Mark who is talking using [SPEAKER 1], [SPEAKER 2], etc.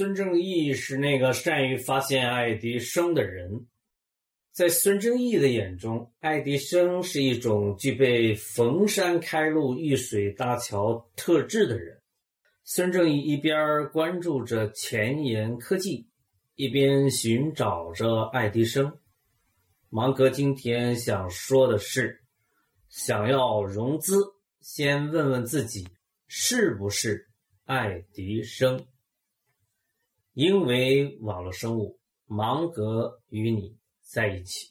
[SPEAKER 1] 孙正义是那个善于发现爱迪生的人。在孙正义的眼中，爱迪生是一种具备逢山开路、遇水搭桥特质的人。孙正义一边关注着前沿科技，一边寻找着爱迪生。芒格今天想说的是：想要融资，先问问自己是不是爱迪生。因为网络生物，芒格与你。在一起。